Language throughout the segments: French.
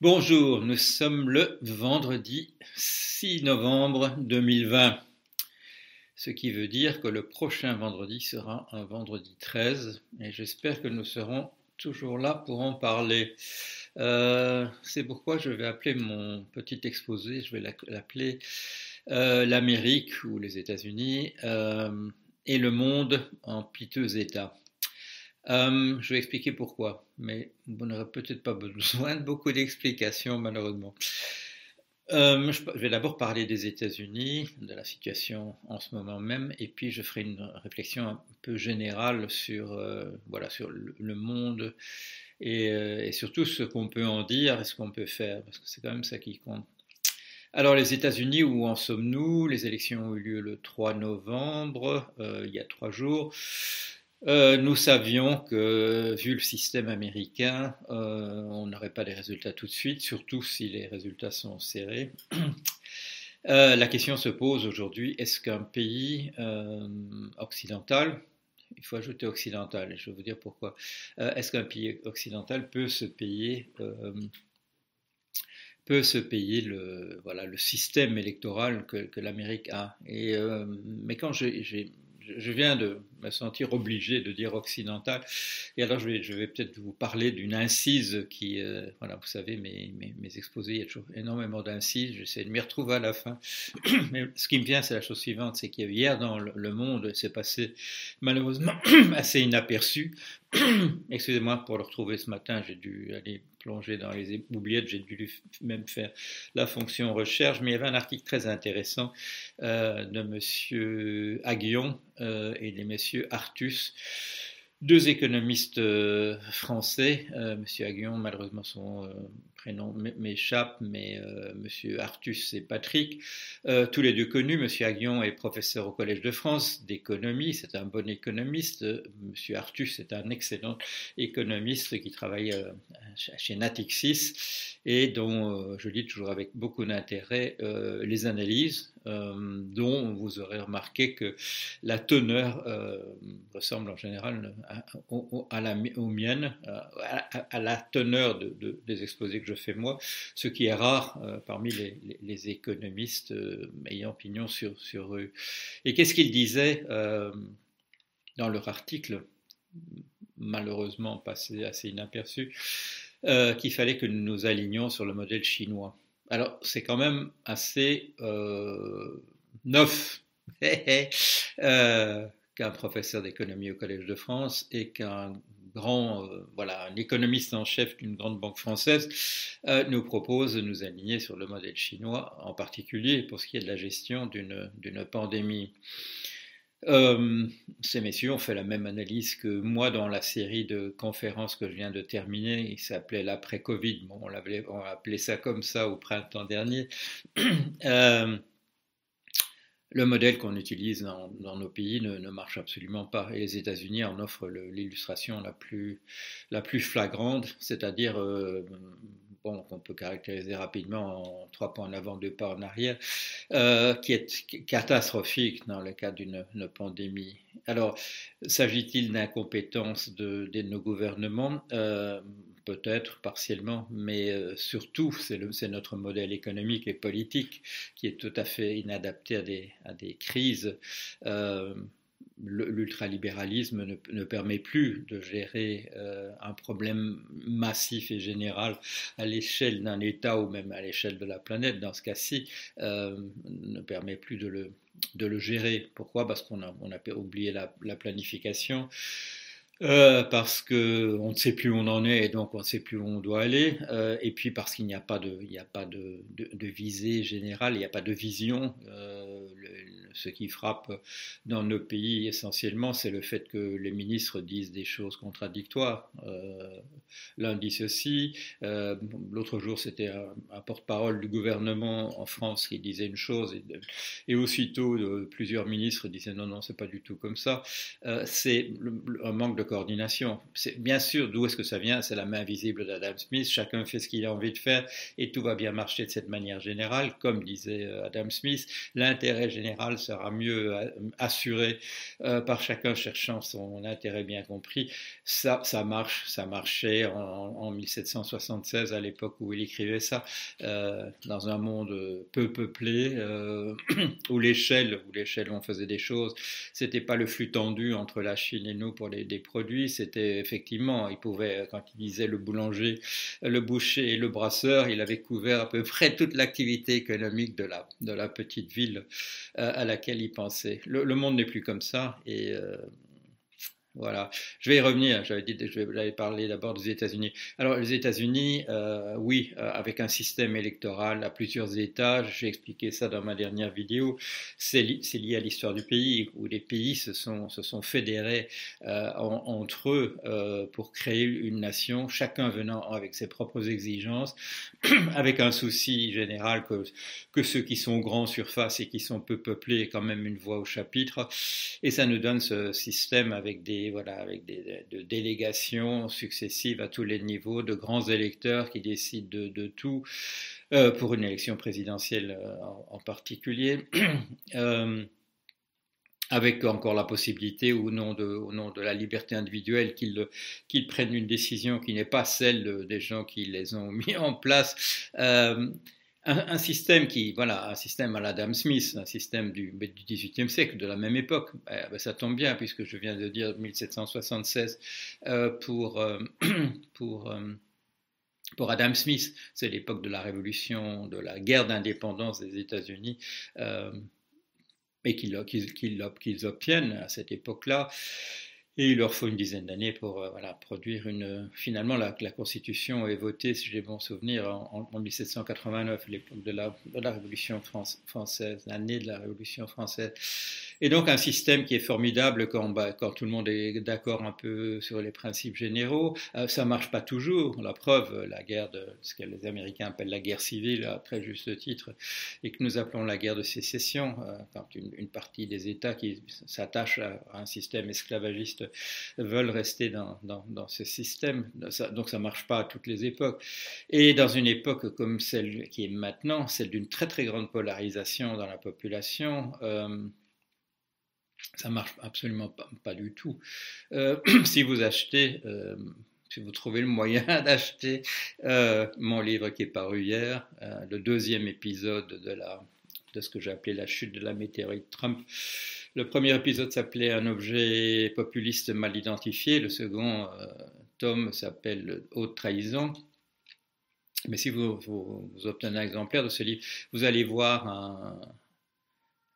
Bonjour, nous sommes le vendredi 6 novembre 2020, ce qui veut dire que le prochain vendredi sera un vendredi 13 et j'espère que nous serons toujours là pour en parler. Euh, c'est pourquoi je vais appeler mon petit exposé, je vais l'appeler euh, l'Amérique ou les États-Unis euh, et le monde en piteux état. Euh, je vais expliquer pourquoi, mais vous n'aurez peut-être pas besoin de beaucoup d'explications, malheureusement. Euh, je vais d'abord parler des États-Unis, de la situation en ce moment même, et puis je ferai une réflexion un peu générale sur, euh, voilà, sur le, monde et, et, surtout ce qu'on peut en dire et ce qu'on peut faire, parce que c'est quand même ça qui compte. Alors les États-Unis, où en sommes-nous? Les élections ont eu lieu le 3 novembre, il y a trois jours. Euh, nous savions que, vu le système américain, euh, on n'aurait pas les résultats tout de suite, surtout si les résultats sont serrés. Euh, la question se pose aujourd'hui, est-ce qu'un pays occidental, il faut ajouter occidental, je vais vous dire pourquoi, est-ce qu'un pays occidental peut se payer le, système électoral que, que l'Amérique a? Mais quand j'ai je viens de me sentir obligé de dire occidental. Et alors, je vais, peut-être vous parler d'une incise qui, euh, voilà, vous savez, mes, mes, exposés, il y a toujours énormément d'incises. J'essaie de m'y retrouver à la fin. Mais ce qui me vient, c'est la chose suivante c'est qu'hier, dans le monde, c'est passé malheureusement assez inaperçu. Excusez-moi pour le retrouver ce matin, j'ai dû aller plonger dans les oubliettes, j'ai dû même faire la fonction recherche, mais il y avait un article très intéressant euh, de M. Aguillon euh, et des messieurs Artus deux économistes euh, français, euh, Monsieur Aguillon, malheureusement son prénom m'échappe, mais Monsieur Artus et Patrick, tous les deux connus. Monsieur Aguillon est professeur au Collège de France d'économie, c'est un bon économiste. Monsieur Artus est un excellent économiste qui travaille chez Natixis et dont je lis toujours avec beaucoup d'intérêt les analyses, dont vous aurez remarqué que la teneur ressemble en général à, la, aux miennes, à, la teneur de, des exposés que je fais moi, ce qui est rare euh, parmi les, économistes euh, ayant pignon sur, sur eux. Et qu'est-ce qu'ils disaient euh, dans leur article, malheureusement passé assez inaperçu, qu'il fallait que nous nous alignions sur le modèle chinois? Alors c'est quand même assez neuf. qu'un professeur d'économie au Collège de France et qu'un grand, euh, voilà, un économiste en chef d'une grande banque française euh, nous propose de nous aligner sur le modèle chinois, en particulier pour ce qui est de la gestion d'une pandémie. Euh, ces messieurs ont fait la même analyse que moi dans la série de conférences que je viens de terminer. Il s'appelait l'après-Covid. Bon, on, on appelé ça comme ça au printemps dernier. le modèle qu'on utilise dans, nos pays ne, marche absolument pas. Et les États-Unis en offrent l'illustration la plus, la plus flagrante, c'est-à-dire euh, bon, qu'on peut caractériser rapidement en trois points en avant, deux pas en arrière, euh, qui est catastrophique dans le cas d'une pandémie. Alors, s'agit-il d'incompétence de, de, nos gouvernements? Euh, peut-être partiellement, mais euh, surtout c'est notre modèle économique et politique qui est tout à fait inadapté à des, crises. Euh, l'ultralibéralisme ne, permet plus de gérer euh, un problème massif et général à l'échelle d'un État ou même à l'échelle de la planète, dans ce cas-ci, ne permet plus de le, gérer. Pourquoi? Parce qu'on a, oublié la planification. Euh, parce que on ne sait plus où on en est et donc on ne sait plus où on doit aller, euh, et puis parce qu'il n'y a pas de, il n'y a pas de, de, de, visée générale, il n'y a pas de vision. Euh, ce qui frappe dans nos pays essentiellement, c'est le fait que les ministres disent des choses contradictoires. Euh, L'un dit ceci, euh, l'autre jour c'était un, porte-parole du gouvernement en France qui disait une chose, et, aussitôt plusieurs ministres disaient non, non, c'est pas du tout comme ça. Euh, c'est un manque de coordination. Bien sûr, d'où est-ce que ça vient? C'est la main visible d'Adam Smith, chacun fait ce qu'il a envie de faire et tout va bien marcher de cette manière générale, comme disait euh, Adam Smith. L'intérêt général, sera mieux assurée par chacun cherchant son intérêt bien compris. Ça, ça marche, ça marchait en, en 1776 à l'époque où il écrivait ça, dans un monde peu peuplé, où l'échelle, où l'échelle on faisait des choses, c'était pas le flux tendu entre la Chine et nous pour des produits, c'était effectivement, il pouvait, quand il disait le boulanger, le boucher et le brasseur, il avait couvert à peu près toute l'activité économique de la, de la petite ville euh, à laquelle il pensait. Le, monde n'est plus comme ça et euh, voilà, je vais y revenir. J'avais dit, je vais parler d'abord des États-Unis. Alors, les États-Unis, euh, oui, euh, avec un système électoral à plusieurs étages. J'ai expliqué ça dans ma dernière vidéo. C'est lié à l'histoire du pays, où les pays se sont, fédérés euh, entre eux pour créer une nation, chacun venant avec ses propres exigences, avec un souci général que, que ceux qui sont grands surface et qui sont peu peuplés aient quand même une voix au chapitre. Et ça nous donne ce système avec des voilà, avec des de délégations successives à tous les niveaux, de grands électeurs qui décident de, tout, euh, pour une élection présidentielle euh, en, particulier. Euh, avec encore la possibilité au nom de, au nom de la liberté individuelle qu'ils prennent une décision qui n'est pas celle des gens qui les ont mis en place un, système qui, voilà, un système à l'Adam Smith, un système du, du XVIIIe siècle, de la même époque. Eh ben, ça tombe bien puisque je viens de dire 1776 euh, pour, euh, pour, euh, pour Adam Smith. C'est l'époque de la révolution, de la guerre d'indépendance des États-Unis. et qu'ils obtiennent à cette époque-là. Et il leur faut une dizaine d'années pour euh, voilà, produire une. Finalement, la, la, Constitution est votée, si j'ai bon souvenir, en, en 1789, l'époque de la, de la Révolution française, l'année de la Révolution française. Et donc un système qui est formidable quand, bah, quand tout le monde est d'accord un peu sur les principes généraux. Euh, ça marche pas toujours. La preuve, la guerre de ce que les Américains appellent la guerre civile, à très juste titre, et que nous appelons la guerre de sécession, euh, quand une, partie des États qui s'attachent à, un système esclavagiste veulent rester dans, ce système. Donc ça marche pas à toutes les époques. Et dans une époque comme celle qui est maintenant, celle d'une très très grande polarisation dans la population, euh, ça marche absolument pas, du tout. Euh, si vous achetez, euh, si vous trouvez le moyen d'acheter euh, mon livre qui est paru hier, le deuxième épisode de, ce que j'ai appelé la chute de la météorite Trump. Le premier épisode s'appelait Un objet populiste mal identifié, le second tome s'appelle Haute trahison. Mais si vous, obtenez un exemplaire de ce livre, vous allez voir un,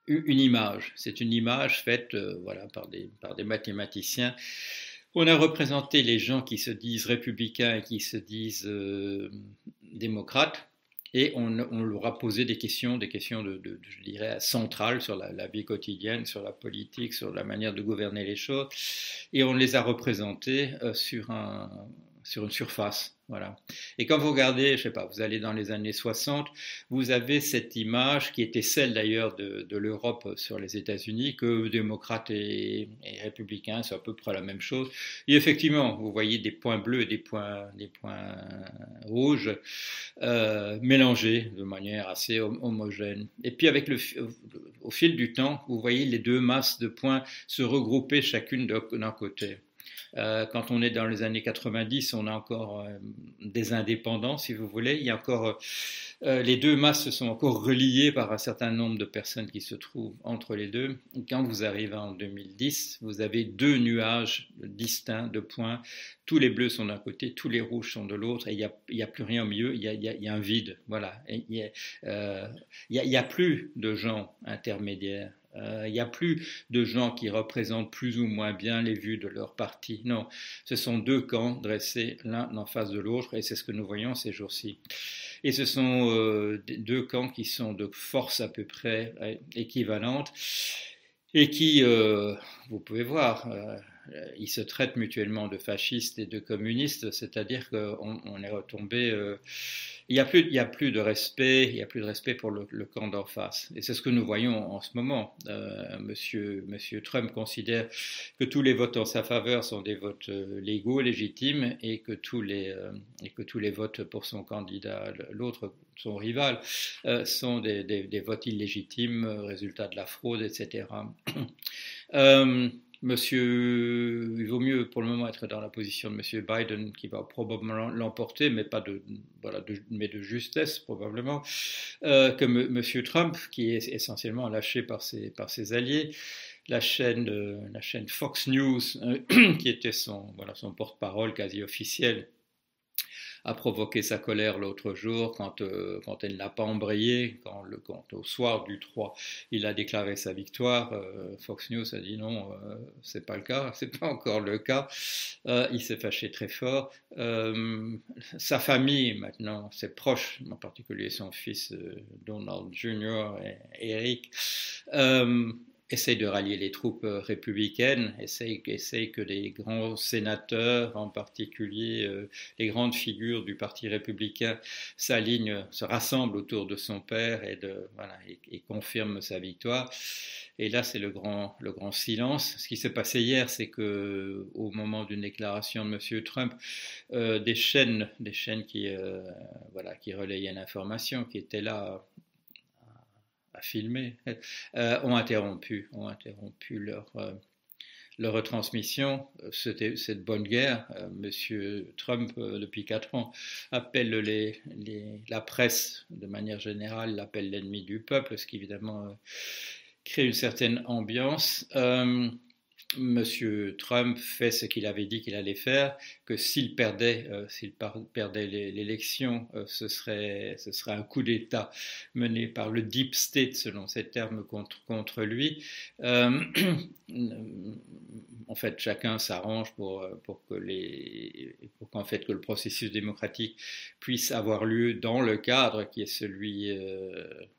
une image. C'est une image faite euh, voilà, par, des, par des mathématiciens. On a représenté les gens qui se disent républicains et qui se disent euh, démocrates, et on, leur a posé des questions, des questions de, je dirais, centrales sur la, vie quotidienne, sur la politique, sur la manière de gouverner les choses, et on les a représentées euh, sur, un, sur une surface. Voilà. Et quand vous regardez, je sais pas, vous allez dans les années 60, vous avez cette image qui était celle d'ailleurs de, l'Europe sur les États-Unis, que démocrates et, et républicains, c'est à peu près la même chose. Et effectivement, vous voyez des points bleus et des points, des points rouges euh, mélangés de manière assez homogène. Et puis avec le, au fil du temps, vous voyez les deux masses de points se regrouper chacune d'un côté. Euh, quand on est dans les années 90, on a encore euh, des indépendants, si vous voulez. Il y a encore euh, les deux masses sont encore reliées par un certain nombre de personnes qui se trouvent entre les deux. Quand vous arrivez en 2010, vous avez deux nuages distincts de points. Tous les bleus sont d'un côté, tous les rouges sont de l'autre, et il n'y a, plus rien au milieu. Il y a, un vide. Voilà. Il n'y a, plus de gens intermédiaires. Euh, il n'y a plus de gens qui représentent plus ou moins bien les vues de leur parti. Non, ce sont deux camps dressés l'un en face de l'autre, et c'est ce que nous voyons ces jours-ci. Et ce sont euh, deux camps qui sont de force à peu près équivalentes et qui, euh, vous pouvez voir, euh, ils se traitent mutuellement de fascistes et de communistes, c'est-à-dire qu'on on est retombé il n'y a, plus, de respect, il y a plus de respect pour le, camp d'en face. Et c'est ce que nous voyons en ce moment. Euh, monsieur, Trump considère que tous les votes en sa faveur sont des votes euh, légaux, légitimes, et que tous les, euh, votes pour son candidat, l'autre, son rival, sont des, des, des, votes illégitimes, résultat de la fraude, etc. Monsieur, il vaut mieux pour le moment être dans la position de Monsieur Biden qui va probablement l'emporter, mais pas de, voilà, mais de justesse probablement, euh, que Monsieur Trump qui est essentiellement lâché par ses, par ses alliés. La chaîne, euh, la chaîne Fox News, euh, qui était son, voilà, son porte-parole quasi officiel, a provoqué sa colère l'autre jour quand, euh, quand elle n'a pas embrayé, quand, le, quand au soir du 3, il a déclaré sa victoire. Euh, Fox News a dit non, euh, c'est pas le cas, c'est pas encore le cas. il s'est fâché très fort. sa famille maintenant, ses proches, en particulier son fils Donald Jr. et Eric, essaye de rallier les troupes euh, républicaines, essaye, que les grands sénateurs, en particulier euh, les grandes figures du Parti républicain, s'alignent, se rassemblent autour de son père et, de, et, confirment sa victoire. Et là, c'est le grand, le grand silence. Ce qui s'est passé hier, c'est que au moment d'une déclaration de M. Trump, euh, des chaînes, des chaînes qui, voilà, qui relayaient l'information, qui étaient là à euh, ont interrompu, ont interrompu leur, euh, leur retransmission. C'était cette bonne guerre. Euh, Monsieur Trump, depuis quatre ans, appelle la presse, de manière générale, l'appelle l'ennemi du peuple, ce qui évidemment crée une certaine ambiance. Monsieur Trump fait ce qu'il avait dit qu'il allait faire, que s'il perdait, euh, perdait l'élection, euh, ce, serait, ce un coup d'État mené par le deep state, selon ces termes, contre, lui. Euh, en fait, chacun s'arrange pour, pour que fait que le processus démocratique puisse avoir lieu dans le cadre qui est celui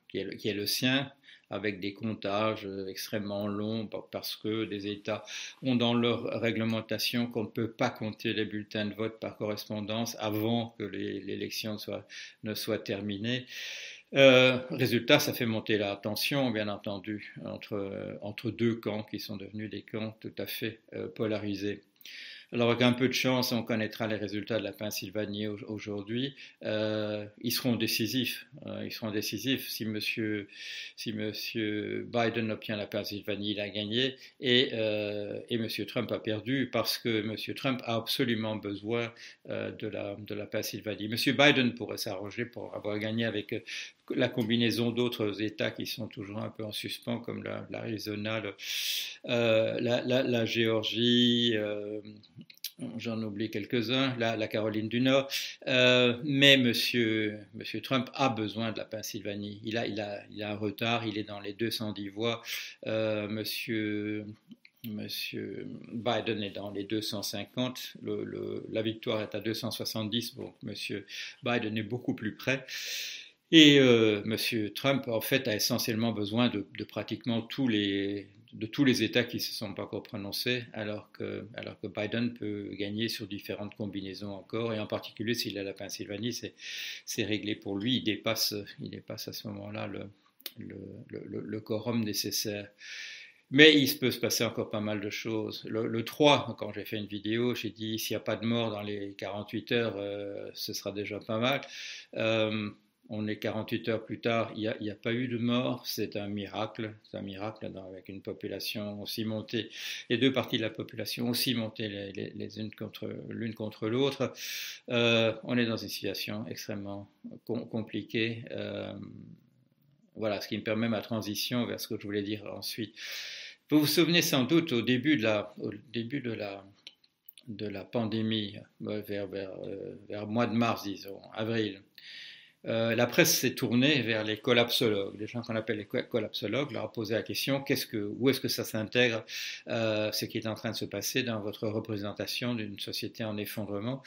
qui est le sien avec des comptages euh, extrêmement longs parce que des États ont dans leur réglementation qu'on ne peut pas compter les bulletins de vote par correspondance avant que l'élection ne soit terminée. Euh, résultat, ça fait monter la tension, bien entendu, entre, deux camps qui sont devenus des camps tout à fait euh, polarisés. Alors avec un peu de chance, on connaîtra les résultats de la Pennsylvanie aujourd'hui. Euh, ils seront décisifs. Euh, ils seront décisifs si Monsieur, si Monsieur Biden obtient la Pennsylvanie, il a gagné, et, euh, et Trump a perdu parce que Monsieur Trump a absolument besoin euh, de la de la Pennsylvanie. Monsieur Biden pourrait s'arranger pour avoir gagné avec la combinaison d'autres États qui sont toujours un peu en suspens, comme l'Arizona, euh, la, Géorgie, euh, j'en oublie quelques-uns, la, Caroline du Nord. Euh, mais monsieur, Trump a besoin de la Pennsylvanie. Il a, un retard, il est dans les 210 voix. monsieur. Monsieur Biden est dans les 250, le, la victoire est à 270, donc Monsieur Biden est beaucoup plus près. Et euh, M. Trump, en fait, a essentiellement besoin de, pratiquement tous les, de tous les États qui ne se sont pas encore prononcés, alors que, alors que Biden peut gagner sur différentes combinaisons encore, et en particulier s'il a la Pennsylvanie, c'est réglé pour lui, il dépasse, il dépasse à ce moment-là le, le, le, quorum nécessaire. Mais il peut se passer encore pas mal de choses. Le, 3, quand j'ai fait une vidéo, j'ai dit s'il n'y a pas de mort dans les 48 heures, euh, ce sera déjà pas mal. Euh, on est 48 heures plus tard, il n'y a, pas eu de mort, c'est un miracle, c'est un miracle avec une population aussi montée, les deux parties de la population aussi montées les, unes contre l'une contre l'autre. Euh, on est dans une situation extrêmement compliquée. Euh, voilà, ce qui me permet ma transition vers ce que je voulais dire ensuite. Vous vous souvenez sans doute au début de la, pandémie, vers, vers, euh, vers mois de mars, disons, avril. Euh, la presse s'est tournée vers les collapsologues, les gens qu'on appelle les collapsologues, leur a posé la question qu'est-ce que, où est-ce que ça s'intègre, euh, ce qui est en train de se passer dans votre représentation d'une société en effondrement?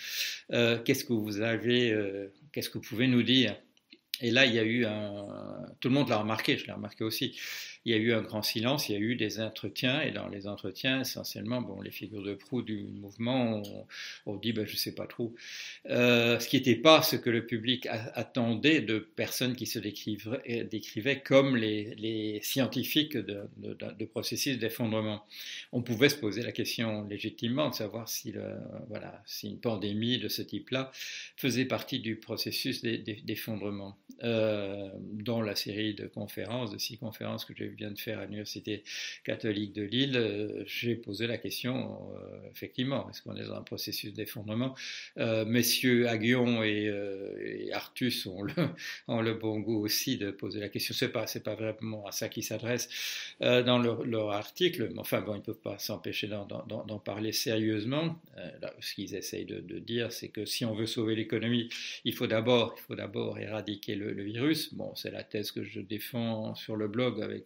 Euh, Qu'est-ce que vous avez, qu'est-ce que vous pouvez nous dire? Et là, il y a eu un, tout le monde l'a remarqué, je l'ai remarqué aussi. Il y a eu un grand silence, il y a eu des entretiens, et dans les entretiens, essentiellement, bon, les figures de proue du mouvement ont, dit, ben, je ne sais pas trop. Euh, ce qui n'était pas ce que le public attendait de personnes qui se décrivaient, décrivaient comme les, scientifiques de, processus d'effondrement. On pouvait se poser la question légitimement de savoir si, voilà, si une pandémie de ce type-là faisait partie du processus d'effondrement. Euh, dans la série de conférences, de six conférences que je viens de faire à l'Université catholique de Lille, euh, j'ai posé la question, euh, effectivement, est-ce qu'on est dans un processus d'effondrement Messieurs Aguillon et, Artus ont le, bon goût aussi de poser la question. Ce n'est pas, vraiment à ça qu'ils s'adressent dans leur, article, mais enfin, ils ne peuvent pas s'empêcher d'en parler sérieusement. ce qu'ils essayent de, de dire, c'est que si on veut sauver l'économie, il faut d'abord éradiquer le le, virus. Bon, c'est la thèse que je défends sur le blog avec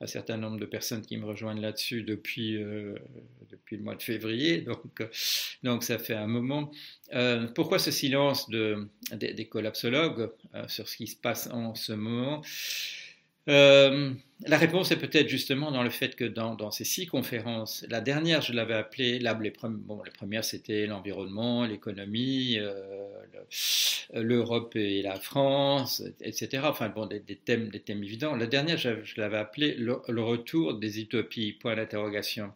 un certain nombre de personnes qui me rejoignent là-dessus depuis, euh, depuis le mois de février. Donc, donc ça fait un moment. Euh, pourquoi ce silence de, des, collapsologues euh, sur ce qui se passe en ce moment? Euh, la réponse est peut-être justement dans le fait que dans, ces six conférences, la dernière, je l'avais appelée, là, les, bon, les premières, c'était l'environnement, l'économie, euh, l'Europe et la France, etc. Enfin, bon, des, thèmes, des thèmes évidents. La dernière, je, l'avais appelée le, retour des utopies, point d'interrogation.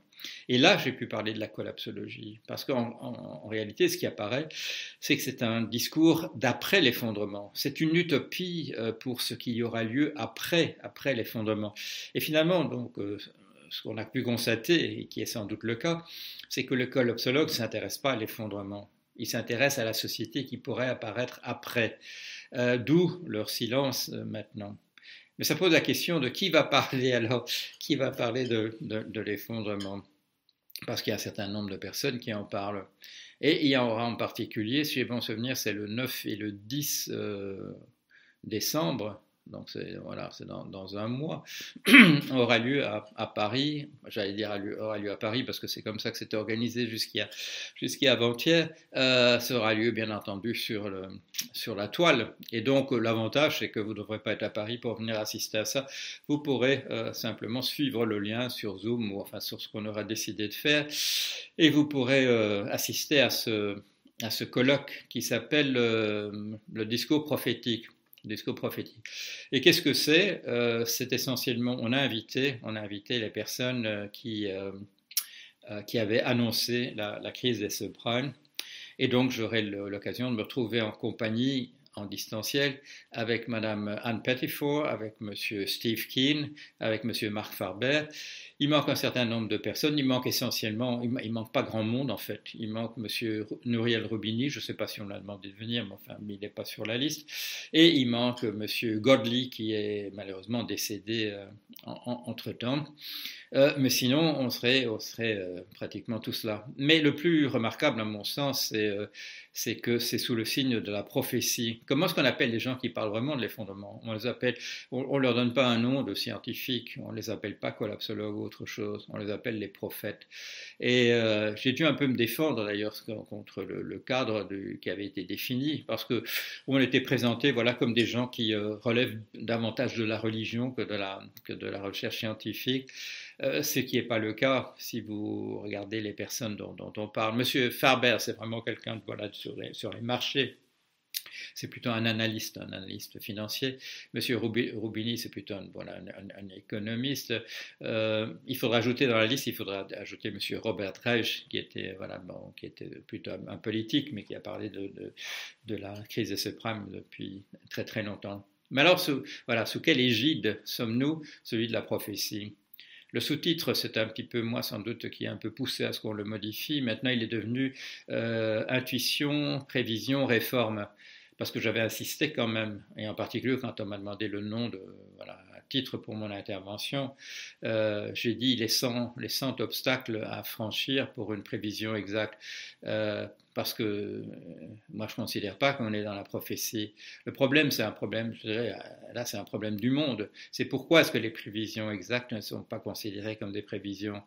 Et là, j'ai pu parler de la collapsologie, parce qu'en réalité, ce qui apparaît, c'est que c'est un discours d'après l'effondrement. C'est une utopie euh, pour ce qui y aura lieu après, après l'effondrement. Et finalement, donc, euh, ce qu'on a pu constater, et qui est sans doute le cas, c'est que le collapsologue ne s'intéresse pas à l'effondrement. Il s'intéresse à la société qui pourrait apparaître après. Euh, d'où leur silence maintenant. Mais ça pose la question de qui va parler alors, qui va parler de, l'effondrement? Parce qu'il y a un certain nombre de personnes qui en parlent. Et il y en aura en particulier, si j'ai bon souvenir, c'est le 9 et le 10 euh, décembre, donc c'est voilà, c'est dans, un mois, aura lieu à, Paris. J'allais dire aura lieu à Paris parce que c'est comme ça que c'était organisé jusqu'à avant-hier. Euh, aura lieu bien entendu sur sur la toile. Et donc l'avantage c'est que vous ne devrez pas être à Paris pour venir assister à ça. Vous pourrez euh, simplement suivre le lien sur Zoom ou enfin sur ce qu'on aura décidé de faire et vous pourrez euh, assister à ce à ce colloque qui s'appelle le discours prophétique discours prophétique. Et qu'est-ce que c'est? Euh, C'est essentiellement, on a invité, on a invité les personnes euh, qui, euh, qui avaient annoncé la, crise des subprimes. Et donc, j'aurai l'occasion de me retrouver en compagnie en distanciel avec Madame Anne Pettiford, avec Monsieur Steve Keane, avec Monsieur Marc Farber. Il manque un certain nombre de personnes. Il manque essentiellement, il, manque pas grand monde en fait. Il manque Monsieur Nouriel Rubini. Je ne sais pas si on l'a demandé de venir, mais enfin, il n'est pas sur la liste. Et il manque Monsieur Godley qui est malheureusement décédé euh, entre temps. Euh, mais sinon, on serait, on serait euh, pratiquement tous là. Mais le plus remarquable, à mon sens, c'est euh, que c'est sous le signe de la prophétie. Comment est-ce qu'on appelle les gens qui parlent vraiment de l'effondrement? On les appelle, on, leur donne pas un nom de scientifique, on les appelle pas collapsologues ou autre chose, on les appelle les prophètes. Et j'ai dû un peu me défendre d'ailleurs contre le, cadre qui avait été défini, parce que on était présenté, voilà, comme des gens qui relèvent davantage de la religion que de la que de la recherche scientifique. Euh, ce qui n'est pas le cas si vous regardez les personnes dont, on parle. Monsieur Farber, c'est vraiment quelqu'un voilà, sur, les, sur les marchés. C'est plutôt un analyste, un analyste financier. Monsieur Rubini, c'est plutôt un, économiste. Euh, il faudra ajouter dans la liste, il faudra ajouter Monsieur Robert Reich, qui était, voilà, qui était plutôt un, politique, mais qui a parlé de, de, de la crise des subprimes depuis très très longtemps. Mais alors, voilà, sous quelle égide sommes-nous? Celui de la prophétie. Le sous-titre, c'est un petit peu moi sans doute qui est un peu poussé à ce qu'on le modifie. Maintenant, il est devenu euh, intuition, prévision, réforme. Parce que j'avais insisté quand même, et en particulier quand on m'a demandé le nom de, voilà, titre pour mon intervention, euh, j'ai dit les 100, les 100 obstacles à franchir pour une prévision exacte. Euh, parce que euh, moi, je ne considère pas qu'on est dans la prophétie. Le problème, c'est un problème, je dirais, là, c'est un problème du monde. C'est pourquoi est-ce que les prévisions exactes ne sont pas considérées comme des prévisions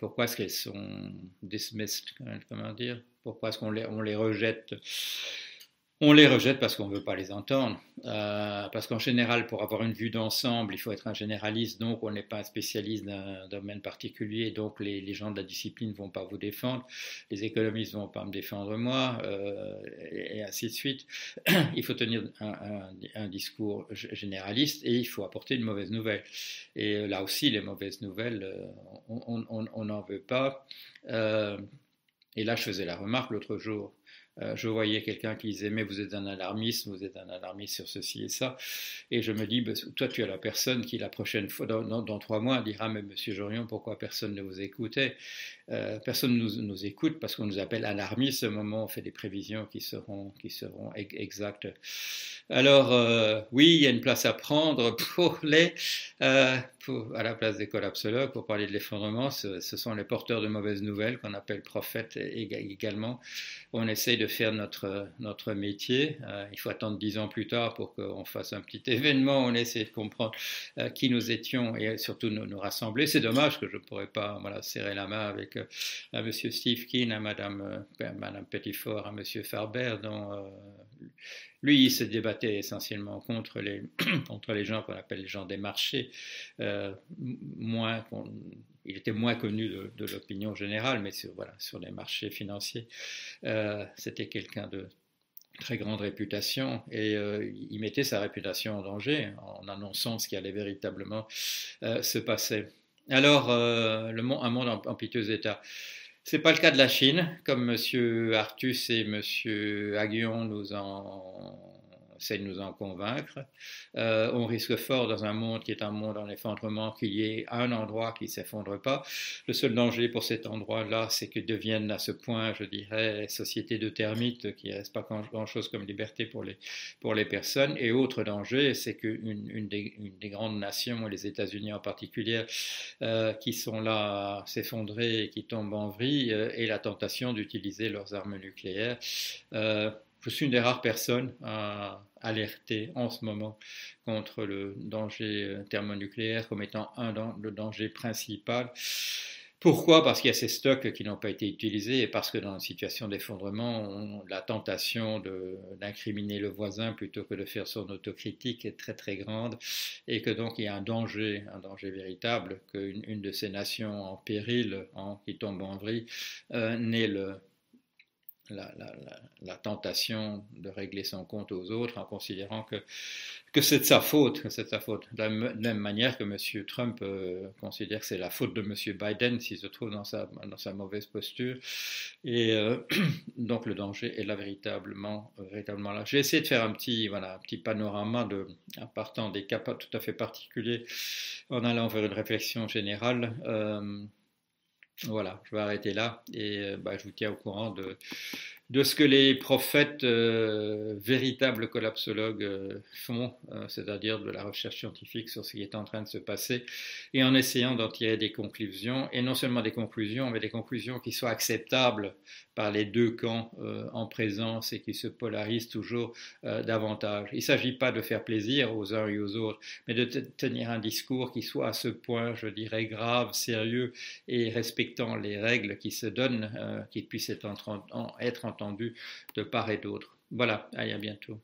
Pourquoi est-ce qu'elles sont dismissed, comment dire Pourquoi est-ce qu'on les, on les rejette? On les rejette parce qu'on ne veut pas les entendre. Euh, parce qu'en général, pour avoir une vue d'ensemble, il faut être un généraliste, donc on n'est pas un spécialiste d'un domaine particulier, donc les, gens de la discipline ne vont pas vous défendre, les économistes ne vont pas me défendre moi, euh, et, ainsi de suite. il faut tenir un, discours généraliste et il faut apporter une mauvaise nouvelle. Et là aussi, les mauvaises nouvelles, euh, on n'en veut pas. et là, je faisais la remarque l'autre jour euh, je voyais quelqu'un qui disait mais vous êtes un alarmiste, vous êtes un alarmiste sur ceci et ça, et je me dis bah, toi tu es la personne qui la prochaine fois dans, trois mois dira mais Monsieur Jorion pourquoi personne ne vous écoutait? Euh, Personne nous, nous écoute parce qu'on nous appelle alarmistes. Au moment on fait des prévisions qui seront qui seront exactes. Alors euh, oui il y a une place à prendre pour les à la place des collapsologues pour parler de l'effondrement. Ce, sont les porteurs de mauvaises nouvelles qu'on appelle prophètes également. On essaye de faire notre, métier. Euh, il faut attendre dix ans plus tard pour qu'on fasse un petit événement. On essaie de comprendre euh, qui nous étions et surtout nous, rassembler. C'est dommage que je ne pourrais pas serrer la main avec euh, M. Steve Keane, à Mme, Madame Petitfort, à M. Farber, dont lui, il se débattait essentiellement contre les, gens qu'on appelle les gens des marchés, moins il était moins connu de, l'opinion générale, mais sur, les marchés financiers, euh, c'était quelqu'un de très grande réputation et euh, il mettait sa réputation en danger en annonçant ce qui allait véritablement euh, se passer. Alors, le un monde en, en piteux état. Ce n'est pas le cas de la Chine, comme M. Artus et M. Aguillon nous en essaie de nous en convaincre. Euh, on risque fort dans un monde qui est un monde en effondrement qu'il y ait un endroit qui ne s'effondre pas. Le seul danger pour cet endroit-là, c'est que devienne à ce point, je dirais, société de termites qui ne reste pas grand-chose comme liberté pour les, pour les personnes. Et autre danger, c'est qu'une une des, une des, grandes nations, les États-Unis en particulier, euh, qui sont là à s'effondrer et qui tombent en vrille, euh, la tentation d'utiliser leurs armes nucléaires. Euh, je suis une des rares personnes à alerter en ce moment contre le danger thermonucléaire comme étant un le danger principal. Pourquoi? Parce qu'il y a ces stocks qui n'ont pas été utilisés et parce que dans une situation d'effondrement, on, la tentation d'incriminer le voisin plutôt que de faire son autocritique est très très grande et que donc il y a un danger, un danger véritable qu'une une de ces nations en péril, qui tombe en vrille, euh, n'ait le, la, tentation de régler son compte aux autres en considérant que, que c'est de sa faute, que c'est de sa faute. De la même manière que M. Trump euh, considère que c'est la faute de M. Biden s'il se trouve dans sa, dans sa mauvaise posture. Et euh, donc le danger est là véritablement, véritablement là. J'ai essayé de faire un petit, voilà, un petit panorama en partant des cas tout à fait particuliers, en allant vers une réflexion générale. Euh, voilà, je vais arrêter là et euh, bah, je vous tiens au courant de, de ce que les prophètes, euh, véritables collapsologues, euh, font, c'est-à-dire de la recherche scientifique sur ce qui est en train de se passer, et en essayant d'en tirer des conclusions, et non seulement des conclusions, mais des conclusions qui soient acceptables par les deux camps euh, en présence et qui se polarisent toujours euh, davantage. Il ne s'agit pas de faire plaisir aux uns et aux autres, mais de tenir un discours qui soit à ce point, je dirais, grave, sérieux et respectant les règles qui se donnent, euh, qui puissent être, être entendus de part et d'autre. Voilà, à bientôt.